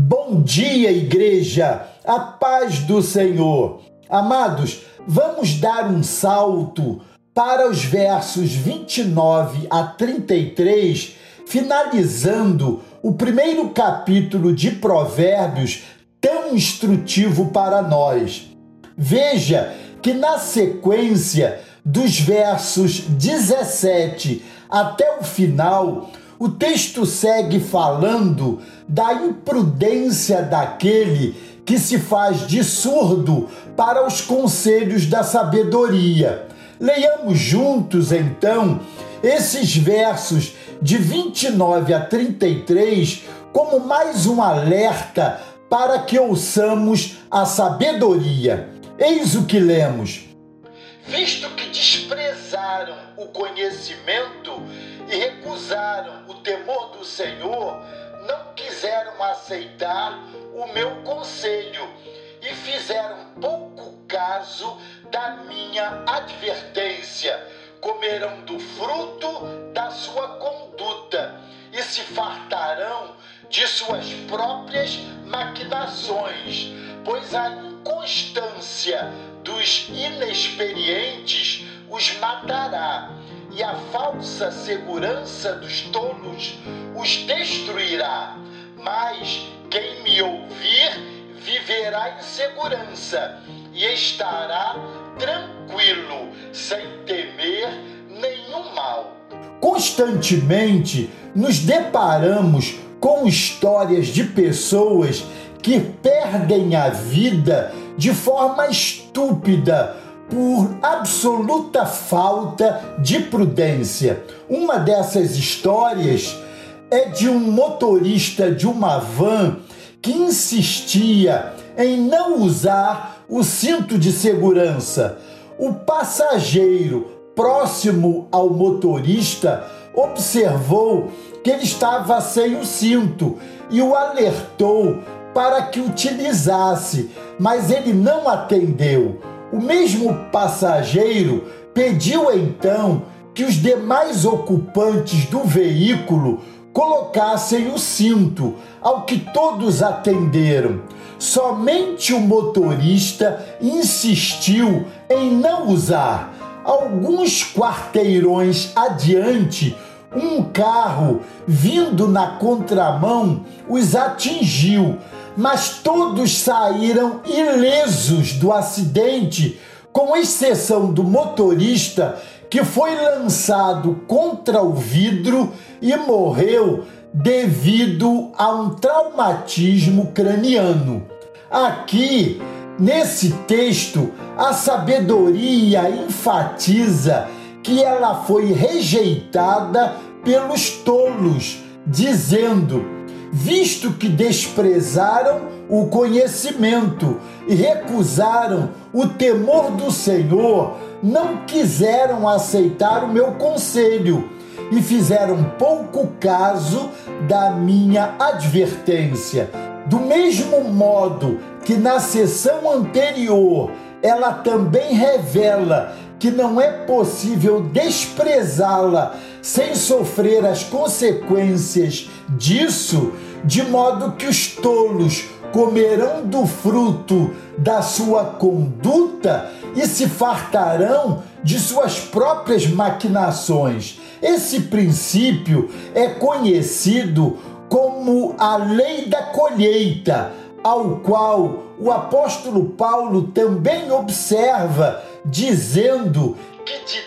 Bom dia, igreja, a paz do Senhor. Amados, vamos dar um salto para os versos 29 a 33, finalizando o primeiro capítulo de Provérbios, tão instrutivo para nós. Veja que na sequência dos versos 17 até o final, o texto segue falando da imprudência daquele que se faz de surdo para os conselhos da sabedoria. Leiamos juntos, então, esses versos de 29 a 33 como mais um alerta para que ouçamos a sabedoria. Eis o que lemos. Visto que desprezaram o conhecimento e recusaram o temor do Senhor, não quiseram aceitar o meu conselho e fizeram pouco caso da minha advertência. Comerão do fruto da sua conduta e se fartarão de suas próprias maquinações, pois a inconstância dos inexperientes e a falsa segurança dos tolos os destruirá. Mas quem me ouvir viverá em segurança e estará tranquilo, sem temer nenhum mal. Constantemente nos deparamos com histórias de pessoas que perdem a vida de forma estúpida por absoluta falta de prudência. Uma dessas histórias é de um motorista de uma van que insistia em não usar o cinto de segurança. O passageiro próximo ao motorista observou que ele estava sem o cinto e o alertou para que utilizasse, mas ele não atendeu. O mesmo passageiro pediu então que os demais ocupantes do veículo colocassem o cinto, ao que todos atenderam. Somente o motorista insistiu em não usar. Alguns quarteirões adiante, um carro vindo na contramão os atingiu, mas todos saíram ilesos do acidente, com exceção do motorista que foi lançado contra o vidro e morreu devido a um traumatismo craniano. Aqui, nesse texto, a sabedoria enfatiza que ela foi rejeitada pelos tolos, dizendo: visto que desprezaram o conhecimento e recusaram o temor do Senhor, não quiseram aceitar o meu conselho e fizeram pouco caso da minha advertência. Do mesmo modo que na sessão anterior ela também revela que não é possível desprezá-la sem sofrer as consequências disso, de modo que os tolos comerão do fruto da sua conduta e se fartarão de suas próprias maquinações. Esse princípio é conhecido como a lei da colheita, ao qual o apóstolo Paulo também observa, dizendo que de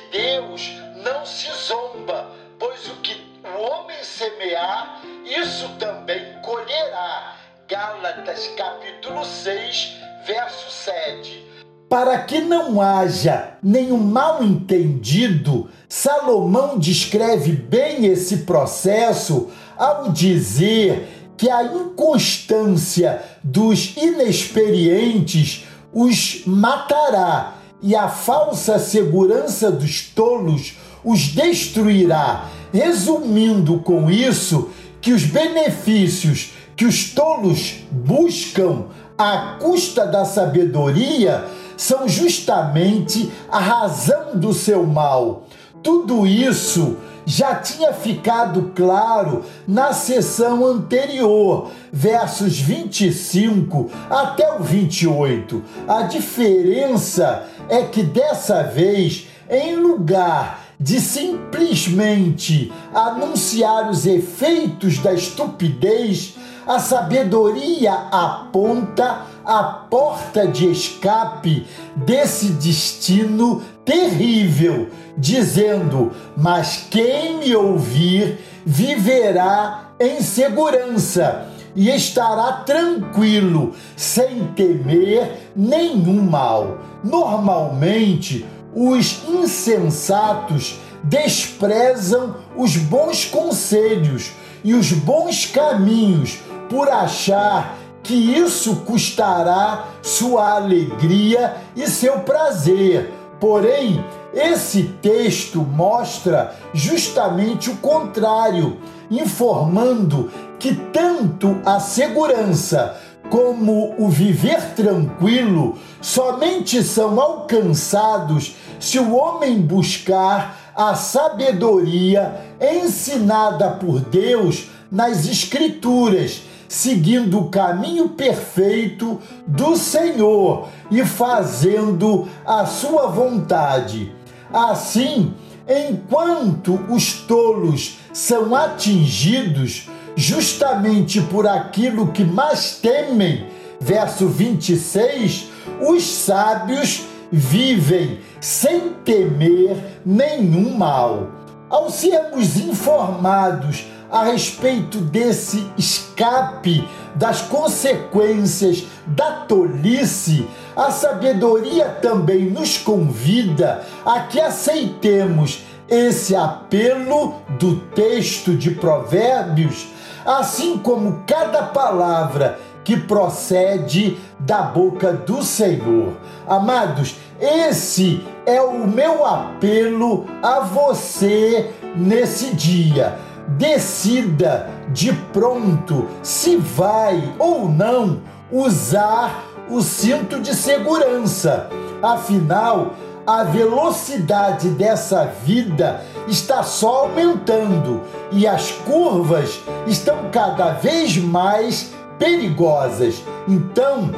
Gálatas capítulo 6, verso 7. Para que não haja nenhum mal entendido, Salomão descreve bem esse processo ao dizer que a inconstância dos inexperientes os matará e a falsa segurança dos tolos os destruirá. Resumindo com isso, que os benefícios que os tolos buscam à custa da sabedoria são justamente a razão do seu mal. Tudo isso já tinha ficado claro na sessão anterior, versos 25 até o 28. A diferença é que dessa vez, em lugar de simplesmente anunciar os efeitos da estupidez, a sabedoria aponta a porta de escape desse destino terrível, dizendo: Mas quem me ouvir viverá em segurança e estará tranquilo, sem temer nenhum mal. Normalmente, os insensatos desprezam os bons conselhos e os bons caminhos por achar que isso custará sua alegria e seu prazer. Porém, esse texto mostra justamente o contrário, informando que tanto a segurança como o viver tranquilo somente são alcançados se o homem buscar a sabedoria ensinada por Deus nas Escrituras, seguindo o caminho perfeito do Senhor e fazendo a sua vontade. Assim, enquanto os tolos são atingidos justamente por aquilo que mais temem, verso 26, os sábios vivem sem temer nenhum mal. Ao sermos informados a respeito desse escape das consequências da tolice, a sabedoria também nos convida a que aceitemos esse apelo do texto de Provérbios, assim como cada palavra que procede da boca do Senhor. Amados, esse é o meu apelo a você nesse dia. Decida de pronto se vai ou não usar o cinto de segurança. Afinal, a velocidade dessa vida está só aumentando e as curvas estão cada vez mais perigosas. Então,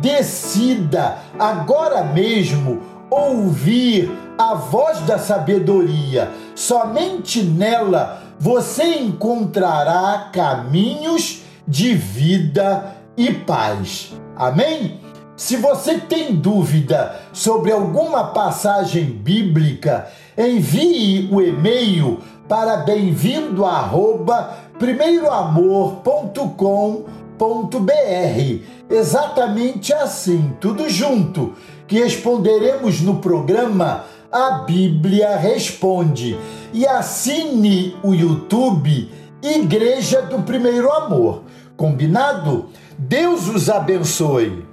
decida agora mesmo ouvir a voz da sabedoria. Somente nela você encontrará caminhos de vida e paz. Amém? Se você tem dúvida sobre alguma passagem bíblica, envie o e-mail para bem-vindo primeiramoor.com.br. Exatamente assim, tudo junto, que responderemos no programa A Bíblia Responde. E assine o YouTube Igreja do Primeiro Amor. Combinado? Deus os abençoe.